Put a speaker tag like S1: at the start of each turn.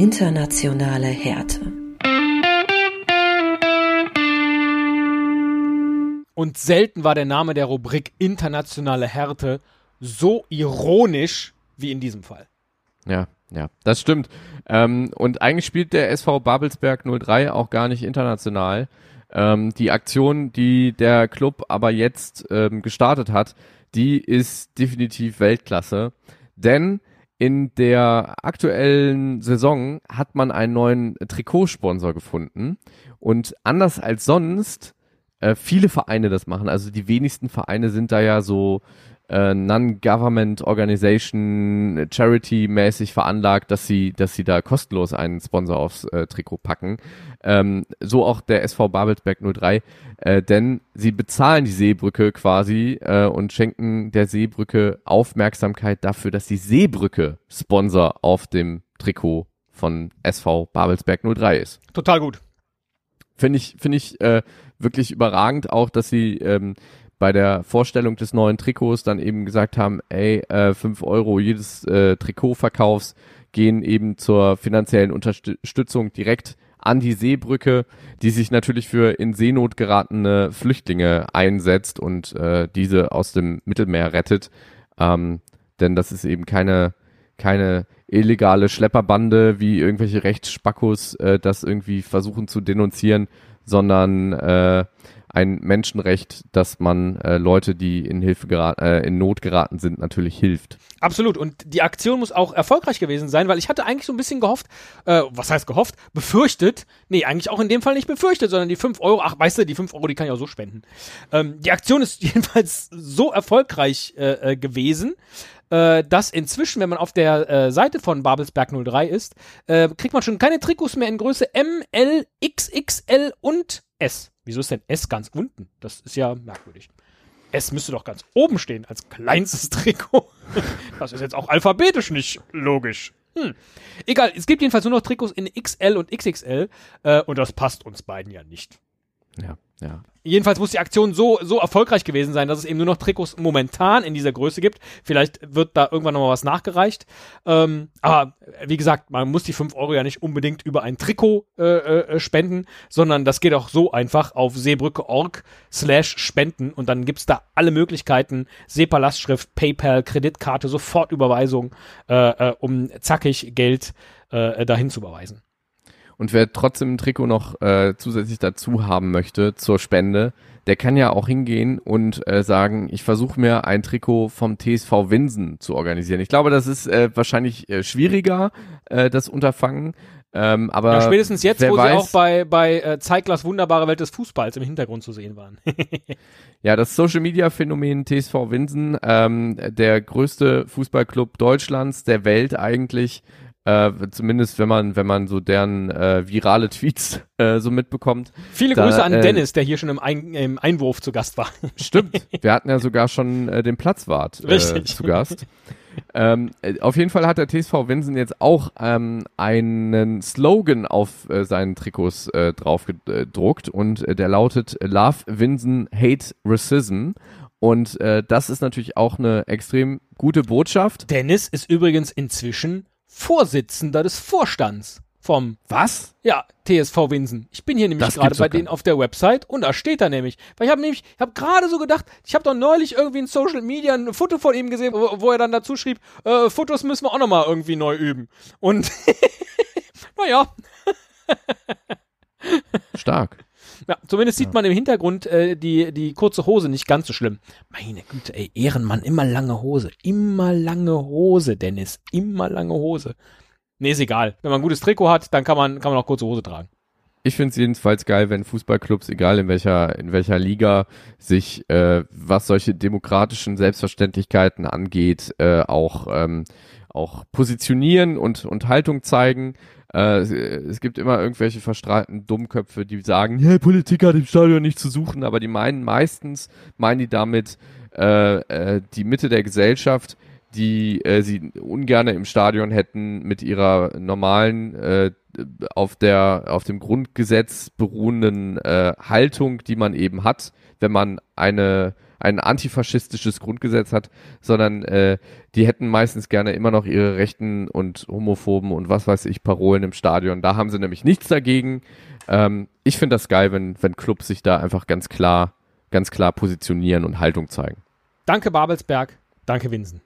S1: Internationale Härte.
S2: Und selten war der Name der Rubrik Internationale Härte so ironisch wie in diesem Fall.
S3: Ja, ja, das stimmt. Ähm, und eigentlich spielt der SV Babelsberg 03 auch gar nicht international. Ähm, die Aktion, die der Club aber jetzt ähm, gestartet hat, die ist definitiv Weltklasse. Denn in der aktuellen Saison hat man einen neuen Trikotsponsor gefunden. Und anders als sonst äh, viele Vereine das machen, also die wenigsten Vereine sind da ja so äh, Non-Government Organization Charity-mäßig veranlagt, dass sie, dass sie da kostenlos einen Sponsor aufs äh, Trikot packen. Ähm, so auch der SV Babelsberg 03, äh, denn sie bezahlen die Seebrücke quasi äh, und schenken der Seebrücke Aufmerksamkeit dafür, dass die Seebrücke Sponsor auf dem Trikot von SV Babelsberg 03 ist.
S2: Total gut.
S3: Finde ich, finde ich äh, wirklich überragend auch, dass sie ähm, bei der Vorstellung des neuen Trikots dann eben gesagt haben, ey, äh, 5 Euro jedes äh, Trikotverkaufs gehen eben zur finanziellen Unterstützung direkt an die Seebrücke, die sich natürlich für in Seenot geratene Flüchtlinge einsetzt und äh, diese aus dem Mittelmeer rettet. Ähm, denn das ist eben keine, keine illegale Schlepperbande, wie irgendwelche Rechtsspackos äh, das irgendwie versuchen zu denunzieren, sondern äh, ein Menschenrecht, dass man äh, Leute, die in Hilfe geraten, äh, in Not geraten sind, natürlich hilft.
S2: Absolut. Und die Aktion muss auch erfolgreich gewesen sein, weil ich hatte eigentlich so ein bisschen gehofft, äh, was heißt gehofft? Befürchtet. Nee, eigentlich auch in dem Fall nicht befürchtet, sondern die 5 Euro, ach, weißt du, die 5 Euro, die kann ich auch so spenden. Ähm, die Aktion ist jedenfalls so erfolgreich äh, äh, gewesen, äh, dass inzwischen, wenn man auf der äh, Seite von Babelsberg 03 ist, äh, kriegt man schon keine Trikots mehr in Größe M, L, XXL und S. Wieso ist denn S ganz unten? Das ist ja merkwürdig. S müsste doch ganz oben stehen als kleinstes Trikot. Das ist jetzt auch alphabetisch nicht logisch. Hm. Egal, es gibt jedenfalls nur noch Trikots in XL und XXL äh, und das passt uns beiden ja nicht.
S3: Ja, ja.
S2: Jedenfalls muss die Aktion so, so erfolgreich gewesen sein, dass es eben nur noch Trikots momentan in dieser Größe gibt. Vielleicht wird da irgendwann nochmal was nachgereicht. Ähm, aber wie gesagt, man muss die 5 Euro ja nicht unbedingt über ein Trikot äh, äh, spenden, sondern das geht auch so einfach auf seebrücke.org slash spenden und dann gibt's da alle Möglichkeiten, Seepalastschrift, PayPal, Kreditkarte, Sofortüberweisung, äh, äh, um zackig Geld äh, dahin zu überweisen.
S3: Und wer trotzdem ein Trikot noch äh, zusätzlich dazu haben möchte zur Spende, der kann ja auch hingehen und äh, sagen, ich versuche mir ein Trikot vom TSV Winsen zu organisieren. Ich glaube, das ist äh, wahrscheinlich äh, schwieriger, äh, das Unterfangen. Ähm, aber
S2: ja, spätestens jetzt, wo weiß, sie auch bei, bei äh, Zeiglers wunderbare Welt des Fußballs im Hintergrund zu sehen waren.
S3: ja, das Social Media Phänomen TSV Winsen, ähm, der größte Fußballclub Deutschlands, der Welt eigentlich, äh, zumindest wenn man, wenn man so deren äh, virale Tweets äh, so mitbekommt.
S2: Viele da, Grüße an äh, Dennis, der hier schon im, Ein im, Einwurf zu Gast war.
S3: Stimmt. Wir hatten ja sogar schon äh, den Platzwart äh, zu Gast. ähm, äh, auf jeden Fall hat der TSV Winsen jetzt auch ähm, einen Slogan auf seinen Trikots drauf gedruckt und der lautet Love Winsen, Hate Racism. Und das ist natürlich auch eine extrem gute Botschaft.
S2: Dennis ist übrigens inzwischen Vorsitzender des Vorstands vom
S3: Was?
S2: Ja, TSV Winsen. Ich bin hier nämlich gerade bei denen auf der Website und da steht er nämlich. Weil ich habe nämlich, ich habe gerade so gedacht, ich habe doch neulich irgendwie in Social Media ein Foto von ihm gesehen, wo, wo er dann dazu schrieb, äh, Fotos müssen wir auch nochmal irgendwie neu üben. Und naja.
S3: Stark.
S2: Ja, zumindest sieht man im Hintergrund äh, die, die kurze Hose nicht ganz so schlimm. Meine Güte, ey, Ehrenmann, immer lange Hose. Immer lange Hose, Dennis. Immer lange Hose. Nee, ist egal. Wenn man ein gutes Trikot hat, dann kann man, kann man auch kurze Hose tragen.
S3: Ich finde es jedenfalls geil, wenn Fußballclubs, egal in welcher, in welcher Liga, sich, äh, was solche demokratischen Selbstverständlichkeiten angeht, äh, auch, ähm, auch positionieren und, und Haltung zeigen. Äh, es gibt immer irgendwelche verstrahlten Dummköpfe, die sagen, hey, Politik hat im Stadion nicht zu suchen, aber die meinen meistens, meinen die damit äh, äh, die Mitte der Gesellschaft, die äh, sie ungerne im Stadion hätten mit ihrer normalen auf der auf dem Grundgesetz beruhenden Haltung, die man eben hat, wenn man eine ein antifaschistisches Grundgesetz hat, sondern äh, die hätten meistens gerne immer noch ihre rechten und homophoben und was weiß ich Parolen im Stadion. Da haben sie nämlich nichts dagegen. Ähm, ich finde das geil, wenn, wenn Clubs sich da einfach ganz klar, ganz klar positionieren und Haltung zeigen.
S2: Danke Babelsberg, danke Winsen.